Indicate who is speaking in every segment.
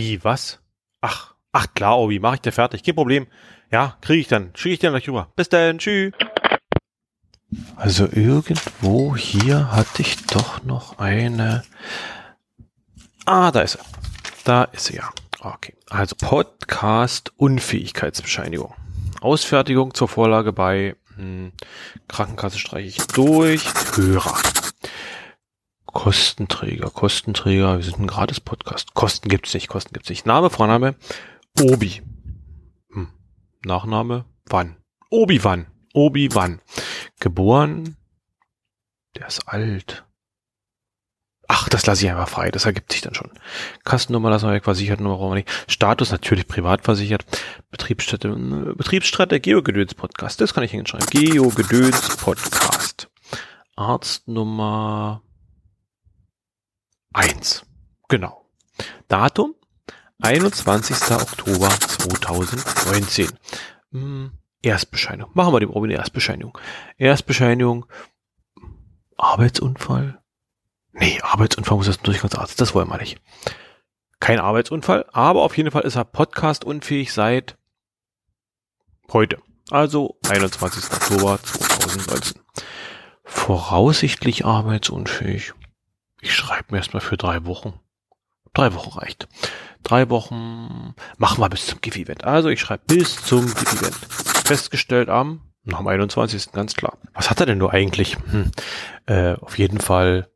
Speaker 1: Wie, was? Ach, ach klar, Obi, mach ich dir fertig, kein Problem. Ja, kriege ich dann, schicke ich dir gleich rüber. Bis dann, tschüss. Also irgendwo hier hatte ich doch noch eine. Ah, da ist er. Da ist sie ja. Okay. Also Podcast Unfähigkeitsbescheinigung. Ausfertigung zur Vorlage bei hm, Krankenkasse streiche ich durch. Hörer. Kostenträger, Kostenträger. Wir sind ein gratis Podcast. Kosten gibt's nicht, Kosten gibt's nicht. Name, Vorname, Obi. Hm. Nachname, wann? Obi wann? Obi wann? Geboren, der ist alt. Ach, das lasse ich einfach frei, das ergibt sich dann schon. Kastennummer lassen wir weg, Versichertennummer nicht. Status natürlich privat versichert. Betriebsstätte, äh, Betriebsstätte, Geogedöns Podcast, das kann ich hinschreiben. Geogedöns Podcast. Arztnummer eins. Genau. Datum 21. Oktober 2019. Hm, Erstbescheinigung. Machen wir dem Robin Erstbescheinigung. Erstbescheinigung. Arbeitsunfall. Nee, Arbeitsunfall muss das Durchgangsarzt. Das wollen wir nicht. Kein Arbeitsunfall, aber auf jeden Fall ist er podcast-unfähig seit heute. Also 21. Oktober 2019. Voraussichtlich arbeitsunfähig. Ich schreibe mir erstmal für drei Wochen. Drei Wochen reicht. Drei Wochen machen wir bis zum GIF-Event. Also ich schreibe bis zum GIF-Event. Festgestellt am, dem 21. ganz klar. Was hat er denn nur eigentlich? Hm. Äh, auf jeden Fall,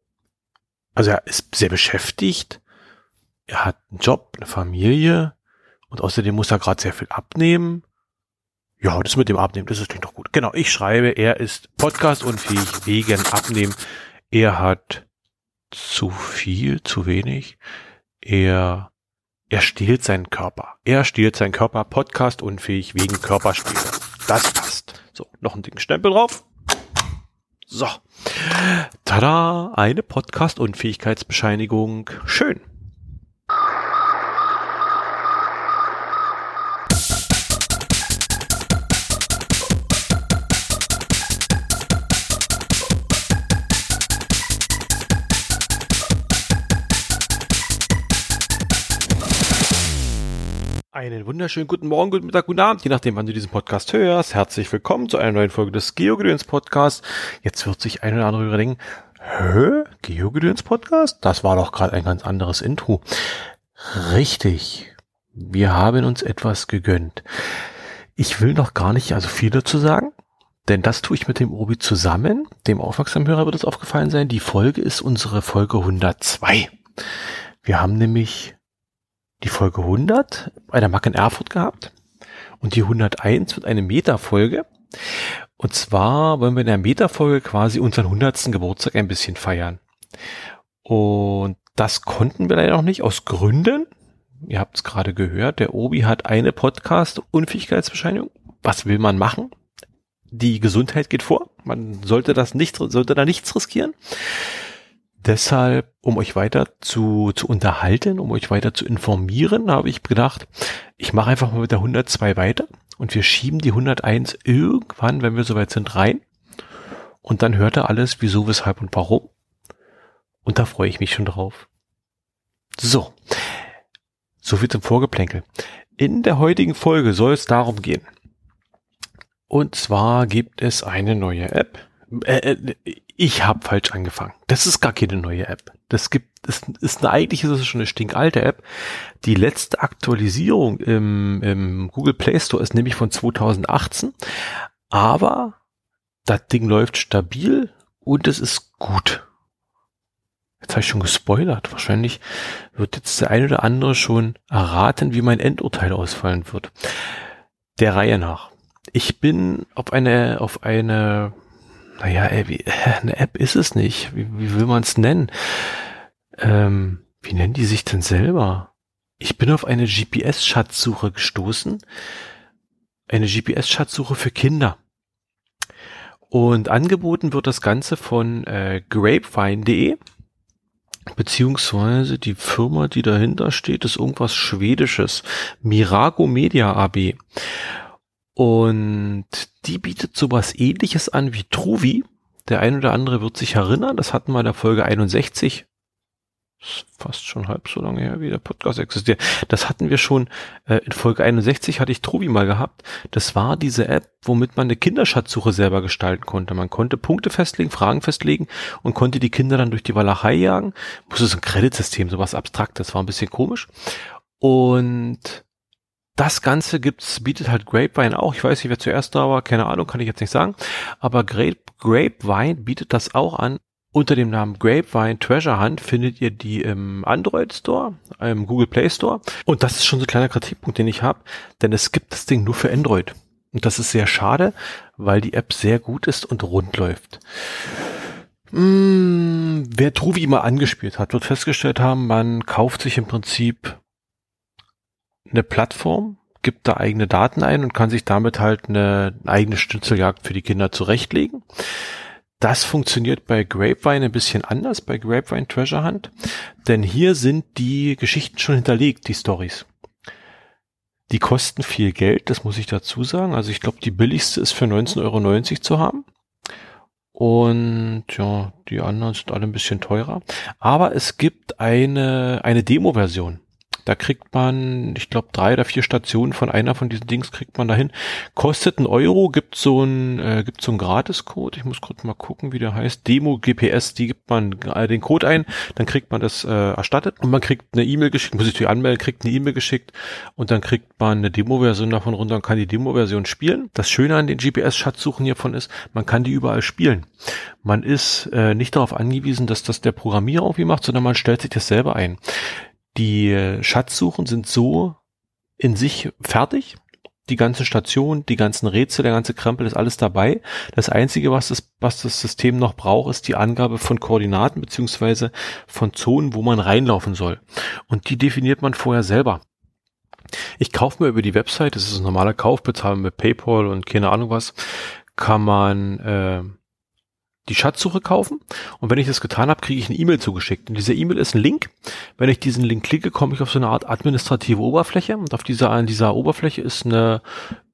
Speaker 1: also er ist sehr beschäftigt. Er hat einen Job, eine Familie und außerdem muss er gerade sehr viel abnehmen. Ja, das mit dem Abnehmen, das ist klingt doch gut. Genau, ich schreibe, er ist podcast-unfähig wegen Abnehmen. Er hat zu viel, zu wenig. Er, er stiehlt seinen Körper. Er stiehlt seinen Körper, Podcast unfähig wegen Körperspiele. Das passt. So, noch ein dicken Stempel drauf. So. Tada, eine Podcast-Unfähigkeitsbescheinigung. Schön. Einen wunderschönen guten Morgen, guten Mittag, guten Abend, je nachdem, wann du diesen Podcast hörst. Herzlich willkommen zu einer neuen Folge des Geogedöns Podcasts. Jetzt wird sich ein oder andere überlegen, hä? Geogedöns Podcast? Das war doch gerade ein ganz anderes Intro. Richtig. Wir haben uns etwas gegönnt. Ich will noch gar nicht also viel dazu sagen, denn das tue ich mit dem Obi zusammen. Dem aufmerksamen Hörer wird es aufgefallen sein. Die Folge ist unsere Folge 102. Wir haben nämlich die Folge 100 bei der Mac in Erfurt gehabt und die 101 wird eine Meta-Folge. Und zwar wollen wir in der Meta-Folge quasi unseren 100. Geburtstag ein bisschen feiern. Und das konnten wir leider noch nicht aus Gründen. Ihr habt es gerade gehört, der Obi hat eine Podcast-Unfähigkeitsbescheinigung. Was will man machen? Die Gesundheit geht vor. Man sollte das nicht, sollte da nichts riskieren. Deshalb, um euch weiter zu, zu unterhalten, um euch weiter zu informieren, habe ich gedacht, ich mache einfach mal mit der 102 weiter und wir schieben die 101 irgendwann, wenn wir soweit sind, rein. Und dann hört er alles, wieso, weshalb und warum. Und da freue ich mich schon drauf. So. So viel zum Vorgeplänkel. In der heutigen Folge soll es darum gehen. Und zwar gibt es eine neue App. Äh, äh ich habe falsch angefangen. Das ist gar keine neue App. Das gibt, das ist eine, eigentlich ist es schon eine stinkalte App. Die letzte Aktualisierung im, im Google Play Store ist nämlich von 2018. Aber das Ding läuft stabil und es ist gut. Jetzt habe ich schon gespoilert. Wahrscheinlich wird jetzt der eine oder andere schon erraten, wie mein Endurteil ausfallen wird. Der Reihe nach. Ich bin auf eine, auf eine naja, eine App ist es nicht. Wie, wie will man es nennen? Ähm, wie nennen die sich denn selber? Ich bin auf eine GPS-Schatzsuche gestoßen. Eine GPS-Schatzsuche für Kinder. Und angeboten wird das Ganze von äh, grapevine.de. Beziehungsweise die Firma, die dahinter steht, ist irgendwas Schwedisches. Mirago Media AB. Und die bietet sowas ähnliches an wie Truvi. Der ein oder andere wird sich erinnern, das hatten wir in der Folge 61 fast schon halb so lange her, wie der Podcast existiert. Das hatten wir schon äh, in Folge 61 hatte ich Trubi mal gehabt. Das war diese App, womit man eine Kinderschatzsuche selber gestalten konnte. Man konnte Punkte festlegen, Fragen festlegen und konnte die Kinder dann durch die Walachei jagen. Muss es ein Kreditsystem, sowas Abstraktes, war ein bisschen komisch. Und das Ganze gibt's, bietet halt Grapevine auch. Ich weiß nicht, wer zuerst da war, keine Ahnung, kann ich jetzt nicht sagen. Aber Grape, Grapevine bietet das auch an. Unter dem Namen Grapevine Treasure Hunt findet ihr die im Android Store, im Google Play Store. Und das ist schon so ein kleiner Kritikpunkt, den ich habe, denn es gibt das Ding nur für Android. Und das ist sehr schade, weil die App sehr gut ist und rund läuft. Hm, wer Truvi mal angespielt hat, wird festgestellt haben, man kauft sich im Prinzip eine Plattform, gibt da eigene Daten ein und kann sich damit halt eine eigene Schnitzeljagd für die Kinder zurechtlegen. Das funktioniert bei Grapevine ein bisschen anders, bei Grapevine Treasure Hunt, denn hier sind die Geschichten schon hinterlegt, die Stories. Die kosten viel Geld, das muss ich dazu sagen. Also ich glaube, die billigste ist für 19,90 Euro zu haben. Und ja, die anderen sind alle ein bisschen teurer. Aber es gibt eine, eine Demo-Version. Da kriegt man, ich glaube, drei oder vier Stationen von einer von diesen Dings kriegt man dahin. Kostet ein Euro, gibt so ein, äh, gibt so ein Gratiscode. Ich muss kurz mal gucken, wie der heißt. Demo GPS, die gibt man äh, den Code ein, dann kriegt man das äh, erstattet und man kriegt eine E-Mail geschickt, muss ich die anmelden, kriegt eine E-Mail geschickt und dann kriegt man eine Demo-Version davon runter und kann die Demo-Version spielen. Das Schöne an den GPS-Schatzsuchen hiervon ist, man kann die überall spielen. Man ist äh, nicht darauf angewiesen, dass das der Programmierer irgendwie macht, sondern man stellt sich das selber ein. Die Schatzsuchen sind so in sich fertig. Die ganze Station, die ganzen Rätsel, der ganze Krempel ist alles dabei. Das Einzige, was das, was das System noch braucht, ist die Angabe von Koordinaten beziehungsweise von Zonen, wo man reinlaufen soll. Und die definiert man vorher selber. Ich kaufe mir über die Website, das ist ein normaler Kauf, bezahle mit PayPal und keine Ahnung was, kann man äh, die Schatzsuche kaufen und wenn ich das getan habe, kriege ich eine E-Mail zugeschickt. Und diese E-Mail ist ein Link. Wenn ich diesen Link klicke, komme ich auf so eine Art administrative Oberfläche und auf dieser, an dieser Oberfläche ist eine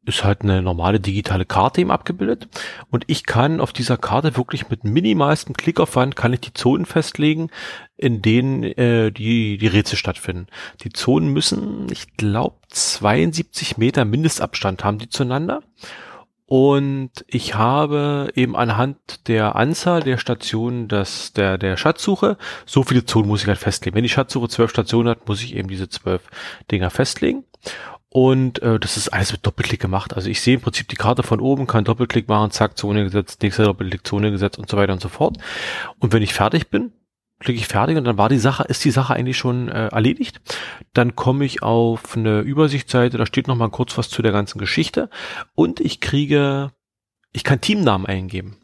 Speaker 1: ist halt eine normale digitale Karte eben abgebildet und ich kann auf dieser Karte wirklich mit minimalstem Klickaufwand kann ich die Zonen festlegen, in denen äh, die die Rätsel stattfinden. Die Zonen müssen, ich glaube, 72 Meter Mindestabstand haben die zueinander und ich habe eben anhand der Anzahl der Stationen des, der, der Schatzsuche, so viele Zonen muss ich halt festlegen. Wenn die Schatzsuche zwölf Stationen hat, muss ich eben diese zwölf Dinger festlegen. Und äh, das ist alles mit Doppelklick gemacht. Also ich sehe im Prinzip die Karte von oben, kann Doppelklick machen, zack, Zone gesetzt, nächster Doppelklick, Zone gesetzt und so weiter und so fort. Und wenn ich fertig bin, klicke ich fertig und dann war die Sache, ist die Sache eigentlich schon äh, erledigt. Dann komme ich auf eine Übersichtsseite, da steht noch mal kurz was zu der ganzen Geschichte und ich kriege, ich kann Teamnamen eingeben.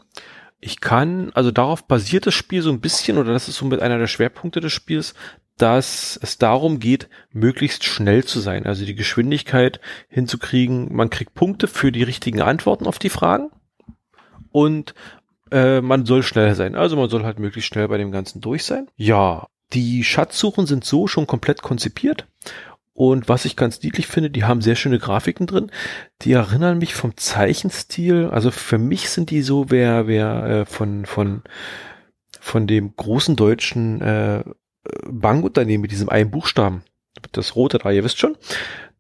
Speaker 1: Ich kann, also darauf basiert das Spiel so ein bisschen, oder das ist so mit einer der Schwerpunkte des Spiels, dass es darum geht, möglichst schnell zu sein, also die Geschwindigkeit hinzukriegen. Man kriegt Punkte für die richtigen Antworten auf die Fragen und äh, man soll schneller sein. Also man soll halt möglichst schnell bei dem Ganzen durch sein. Ja, die Schatzsuchen sind so schon komplett konzipiert. Und was ich ganz niedlich finde, die haben sehr schöne Grafiken drin. Die erinnern mich vom Zeichenstil. Also für mich sind die so, wer, wer äh, von, von, von dem großen deutschen äh, Bankunternehmen mit diesem einen Buchstaben, das rote da, ihr wisst schon,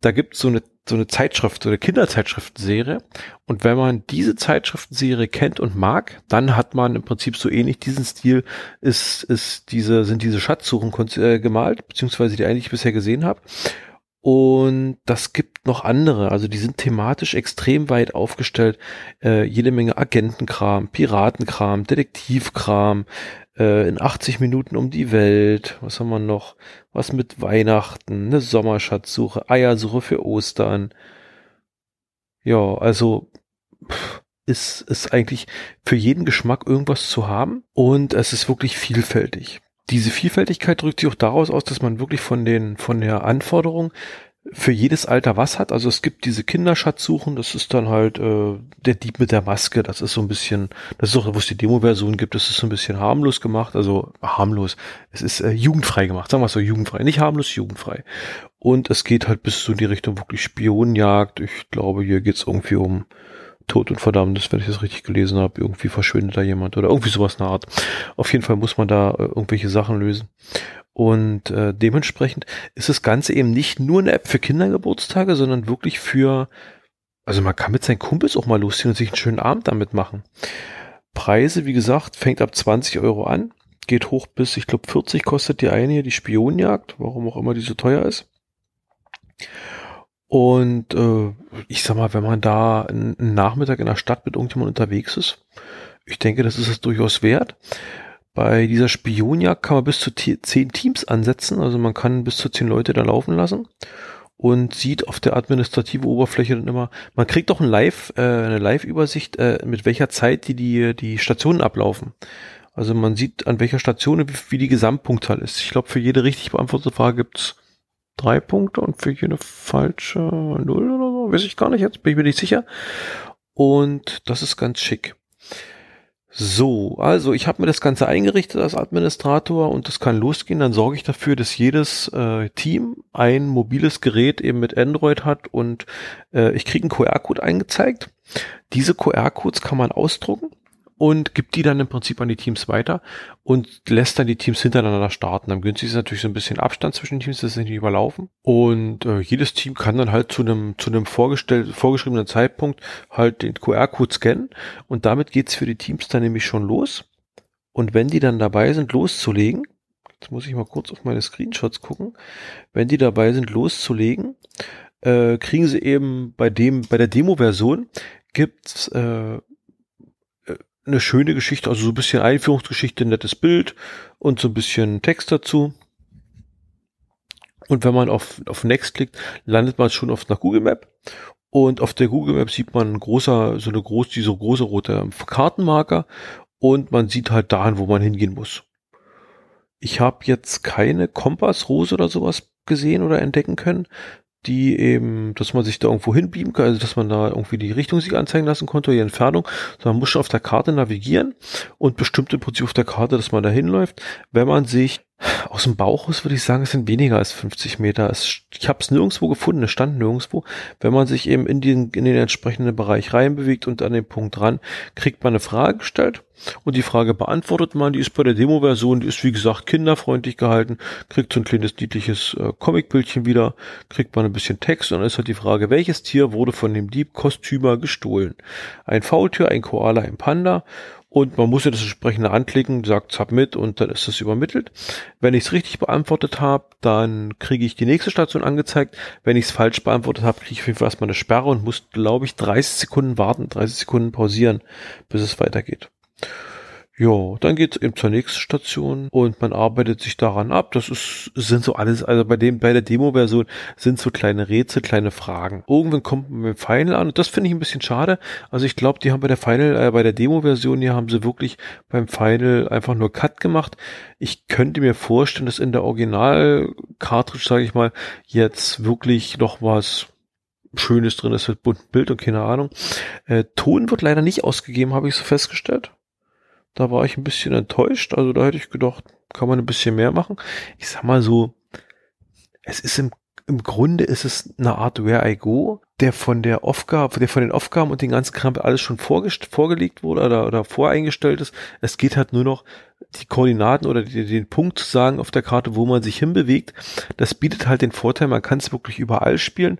Speaker 1: da gibt so eine so eine Zeitschrift, so eine Kinderzeitschriftenserie. Und wenn man diese Zeitschriftenserie kennt und mag, dann hat man im Prinzip so ähnlich diesen Stil, ist, ist diese, sind diese Schatzsuchen äh, gemalt, beziehungsweise die eigentlich bisher gesehen habe. Und das gibt noch andere, also die sind thematisch extrem weit aufgestellt. Äh, jede Menge Agentenkram, Piratenkram, Detektivkram, äh, in 80 Minuten um die Welt. Was haben wir noch? Was mit Weihnachten, eine Sommerschatzsuche, Eiersuche für Ostern. Ja, also ist, ist eigentlich für jeden Geschmack irgendwas zu haben und es ist wirklich vielfältig. Diese Vielfältigkeit drückt sich auch daraus aus, dass man wirklich von den, von der Anforderung für jedes Alter was hat. Also es gibt diese Kinderschatzsuchen, das ist dann halt äh, der Dieb mit der Maske, das ist so ein bisschen, das ist auch, wo es die Demo-Version gibt, das ist so ein bisschen harmlos gemacht, also harmlos, es ist äh, jugendfrei gemacht, sagen wir so, jugendfrei, nicht harmlos, jugendfrei. Und es geht halt bis so in die Richtung wirklich Spionenjagd, ich glaube, hier geht's irgendwie um Tod und Verdammnis, wenn ich das richtig gelesen habe. Irgendwie verschwindet da jemand oder irgendwie sowas in der Art. Auf jeden Fall muss man da äh, irgendwelche Sachen lösen. Und äh, dementsprechend ist das Ganze eben nicht nur eine App für Kindergeburtstage, sondern wirklich für, also man kann mit seinen Kumpels auch mal losziehen und sich einen schönen Abend damit machen. Preise, wie gesagt, fängt ab 20 Euro an, geht hoch bis, ich glaube, 40 kostet die eine hier, die Spionjagd, warum auch immer die so teuer ist. Und äh, ich sag mal, wenn man da einen Nachmittag in der Stadt mit irgendjemandem unterwegs ist, ich denke, das ist es durchaus wert. Bei dieser Spionjagd kann man bis zu zehn Teams ansetzen, also man kann bis zu zehn Leute da laufen lassen und sieht auf der administrativen Oberfläche dann immer, man kriegt doch ein Live, äh, eine Live-Übersicht, äh, mit welcher Zeit die, die die Stationen ablaufen. Also man sieht an welcher Station wie, wie die Gesamtpunktzahl ist. Ich glaube, für jede richtig beantwortete Frage gibt's drei Punkte und für jede falsche null oder so, weiß ich gar nicht, jetzt bin ich mir nicht sicher. Und das ist ganz schick. So, also ich habe mir das Ganze eingerichtet als Administrator und das kann losgehen. Dann sorge ich dafür, dass jedes äh, Team ein mobiles Gerät eben mit Android hat und äh, ich kriege einen QR-Code eingezeigt. Diese QR-Codes kann man ausdrucken und gibt die dann im Prinzip an die Teams weiter und lässt dann die Teams hintereinander starten. Am günstigsten ist natürlich so ein bisschen Abstand zwischen den Teams, dass sie nicht überlaufen. Und äh, jedes Team kann dann halt zu einem zu einem vorgestellt, vorgeschriebenen Zeitpunkt halt den QR-Code scannen und damit geht's für die Teams dann nämlich schon los. Und wenn die dann dabei sind, loszulegen, jetzt muss ich mal kurz auf meine Screenshots gucken, wenn die dabei sind, loszulegen, äh, kriegen sie eben bei dem bei der Demo-Version gibt's äh, eine schöne Geschichte, also so ein bisschen Einführungsgeschichte, nettes Bild und so ein bisschen Text dazu. Und wenn man auf, auf Next klickt, landet man schon auf einer Google Map. Und auf der Google Map sieht man großer, so eine groß, diese große rote Kartenmarker und man sieht halt dahin, wo man hingehen muss. Ich habe jetzt keine Kompassrose oder sowas gesehen oder entdecken können die eben, dass man sich da irgendwo hinbeamen kann, also dass man da irgendwie die Richtung sich anzeigen lassen konnte, die Entfernung, sondern man muss schon auf der Karte navigieren und bestimmt im Prinzip auf der Karte, dass man da hinläuft. Wenn man sich aus dem Bauch aus würde ich sagen, es sind weniger als 50 Meter. Es, ich habe es nirgendwo gefunden, es stand nirgendwo. Wenn man sich eben in den, in den entsprechenden Bereich reinbewegt und an den Punkt dran, kriegt man eine Frage gestellt und die Frage beantwortet man. Die ist bei der Demo-Version, die ist wie gesagt kinderfreundlich gehalten, kriegt so ein kleines niedliches äh, Comicbildchen wieder, kriegt man ein bisschen Text und dann ist halt die Frage, welches Tier wurde von dem Dieb Kostümer gestohlen? Ein Faultier, ein Koala, ein Panda und man muss ja das entsprechende anklicken, sagt Submit und dann ist das übermittelt. Wenn ich es richtig beantwortet habe, dann kriege ich die nächste Station angezeigt. Wenn ich es falsch beantwortet habe, kriege ich auf jeden Fall erstmal eine Sperre und muss, glaube ich, 30 Sekunden warten, 30 Sekunden pausieren, bis es weitergeht. Ja, dann geht's eben zur nächsten Station und man arbeitet sich daran ab. Das ist, sind so alles, also bei dem, bei der Demo-Version sind so kleine Rätsel, kleine Fragen. Irgendwann kommt man mit dem Final an und das finde ich ein bisschen schade. Also ich glaube, die haben bei der Final, äh, bei der Demo-Version hier haben sie wirklich beim Final einfach nur Cut gemacht. Ich könnte mir vorstellen, dass in der Original-Cartridge, sage ich mal, jetzt wirklich noch was Schönes drin ist mit buntem Bild und keine Ahnung. Äh, Ton wird leider nicht ausgegeben, habe ich so festgestellt. Da war ich ein bisschen enttäuscht. Also da hätte ich gedacht, kann man ein bisschen mehr machen. Ich sag mal so, es ist im, im Grunde ist es eine Art Where I Go, der von der Aufgabe, der von den Aufgaben und den ganzen Kram alles schon vorgelegt wurde oder, oder voreingestellt ist. Es geht halt nur noch die Koordinaten oder die, den Punkt zu sagen auf der Karte, wo man sich hinbewegt. Das bietet halt den Vorteil, man kann es wirklich überall spielen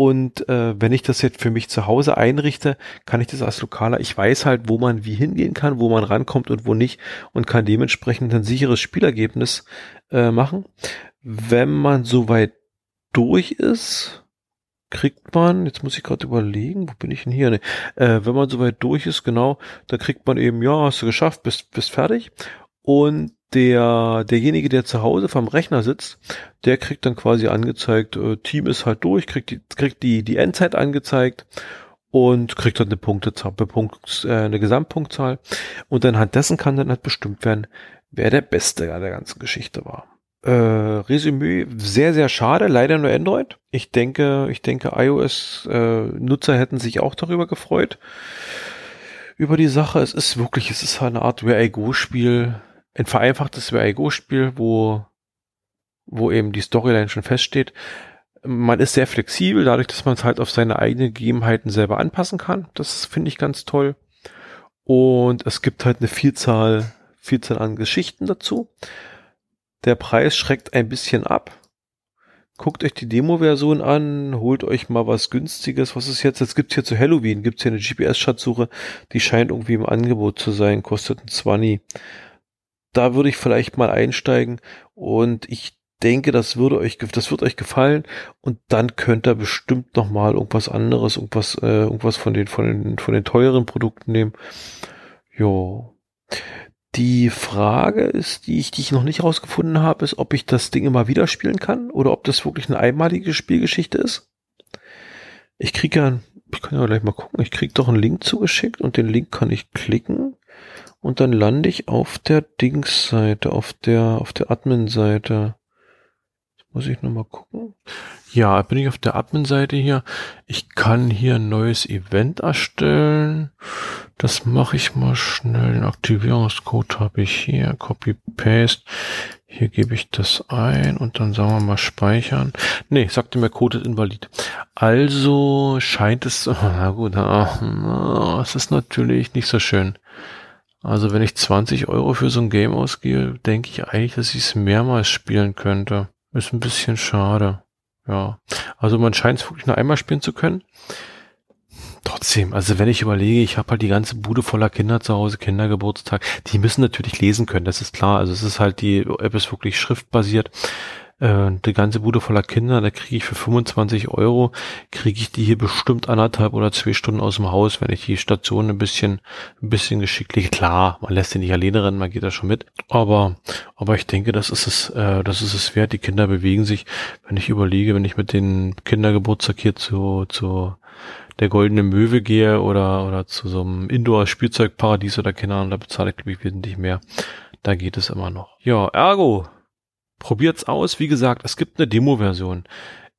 Speaker 1: und äh, wenn ich das jetzt für mich zu Hause einrichte, kann ich das als Lokaler, ich weiß halt, wo man wie hingehen kann, wo man rankommt und wo nicht und kann dementsprechend ein sicheres Spielergebnis äh, machen. Wenn man soweit durch ist, kriegt man, jetzt muss ich gerade überlegen, wo bin ich denn hier? Nee, äh, wenn man soweit durch ist, genau, da kriegt man eben, ja, hast du geschafft, bist, bist fertig. Und der, derjenige, der zu Hause vom Rechner sitzt, der kriegt dann quasi angezeigt, äh, Team ist halt durch, kriegt die, kriegt die, die Endzeit angezeigt und kriegt dann eine Punktezahl, Punkt, äh, eine Gesamtpunktzahl. Und anhand dessen kann dann halt bestimmt werden, wer der Beste der ganzen Geschichte war. Äh, Resümee, sehr, sehr schade, leider nur Android. Ich denke, ich denke, iOS-Nutzer äh, hätten sich auch darüber gefreut. Über die Sache, es ist wirklich, es ist eine Art Where I Go Spiel, ein vereinfachtes Go-Spiel, wo, wo eben die Storyline schon feststeht. Man ist sehr flexibel, dadurch, dass man es halt auf seine eigenen Gegebenheiten selber anpassen kann. Das finde ich ganz toll. Und es gibt halt eine Vielzahl, Vielzahl an Geschichten dazu. Der Preis schreckt ein bisschen ab. Guckt euch die Demo-Version an, holt euch mal was günstiges. Was ist jetzt? Jetzt gibt's hier zu Halloween, gibt's hier eine GPS-Schatzsuche, die scheint irgendwie im Angebot zu sein, kostet ein 20. Da würde ich vielleicht mal einsteigen und ich denke, das würde euch, das wird euch gefallen und dann könnt ihr bestimmt noch mal irgendwas anderes, irgendwas, äh, irgendwas von den, von den, von den teuren Produkten nehmen. Jo. Die Frage ist, die ich, die ich noch nicht rausgefunden habe, ist, ob ich das Ding immer wieder spielen kann oder ob das wirklich eine einmalige Spielgeschichte ist. Ich kriege ja, ich kann ja gleich mal gucken, ich kriege doch einen Link zugeschickt und den Link kann ich klicken und dann lande ich auf der Dings-Seite, auf der, auf der Admin-Seite. Muss ich nochmal gucken. Ja, bin ich auf der Admin-Seite hier. Ich kann hier ein neues Event erstellen. Das mache ich mal schnell. Den Aktivierungscode habe ich hier. Copy-Paste. Hier gebe ich das ein und dann sagen wir mal speichern. Nee, sagte mir Code ist invalid. Also scheint es, na gut, es ist natürlich nicht so schön. Also wenn ich 20 Euro für so ein Game ausgebe, denke ich eigentlich, dass ich es mehrmals spielen könnte. Ist ein bisschen schade. Ja. Also man scheint es wirklich nur einmal spielen zu können. Trotzdem, also wenn ich überlege, ich habe halt die ganze Bude voller Kinder zu Hause, Kindergeburtstag, die müssen natürlich lesen können, das ist klar. Also es ist halt, die App ist wirklich schriftbasiert äh, die ganze Bude voller Kinder, da kriege ich für 25 Euro, kriege ich die hier bestimmt anderthalb oder zwei Stunden aus dem Haus, wenn ich die Station ein bisschen, ein bisschen geschicklich, klar, man lässt sie nicht alleine rennen, man geht da schon mit, aber, aber ich denke, das ist es, äh, das ist es wert, die Kinder bewegen sich, wenn ich überlege, wenn ich mit den Kindergeburtstag hier zu, zu der goldene Möwe gehe oder, oder zu so einem Indoor-Spielzeugparadies oder Ahnung, da bezahle ich, glaube ich, wesentlich mehr. Da geht es immer noch. Ja, ergo, Probiert's aus. Wie gesagt, es gibt eine Demo-Version.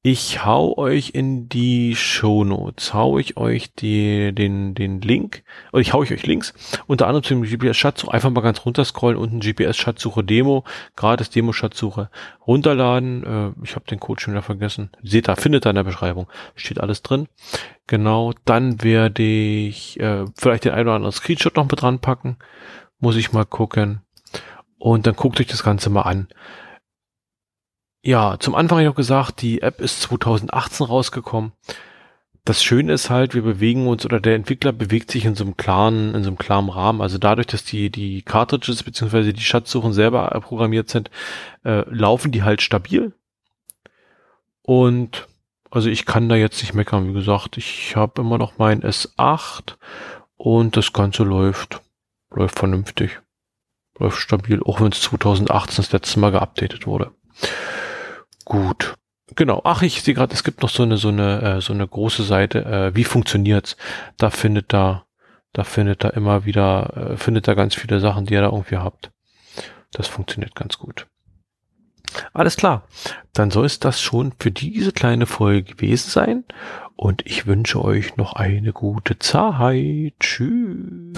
Speaker 1: Ich hau euch in die Show Notes, hau ich euch die, den, den Link, oder ich hau ich euch Links, unter anderem zum GPS-Schatzsuche, einfach mal ganz runterscrollen, unten GPS-Schatzsuche Demo, gratis Demo-Schatzsuche, runterladen, äh, ich habe den Code schon wieder vergessen, seht da, findet da in der Beschreibung, steht alles drin. Genau, dann werde ich äh, vielleicht den einen oder anderen Screenshot noch mit dran packen, muss ich mal gucken. Und dann guckt euch das Ganze mal an. Ja, zum Anfang habe ich noch gesagt, die App ist 2018 rausgekommen. Das Schöne ist halt, wir bewegen uns oder der Entwickler bewegt sich in so einem klaren, in so einem klaren Rahmen. Also dadurch, dass die, die Cartridges beziehungsweise die Schatzsuchen selber programmiert sind, äh, laufen die halt stabil. Und also ich kann da jetzt nicht meckern. Wie gesagt, ich habe immer noch mein S8 und das Ganze läuft, läuft vernünftig, läuft stabil, auch wenn es 2018 das letzte Mal geupdatet wurde. Gut. Genau. Ach, ich sehe gerade, es gibt noch so eine so eine äh, so eine große Seite. Äh, wie funktioniert's? Da findet da da findet da immer wieder äh, findet da ganz viele Sachen, die ihr da irgendwie habt. Das funktioniert ganz gut. Alles klar. Dann soll es das schon für diese kleine Folge gewesen sein. Und ich wünsche euch noch eine gute Zeit. Tschüss.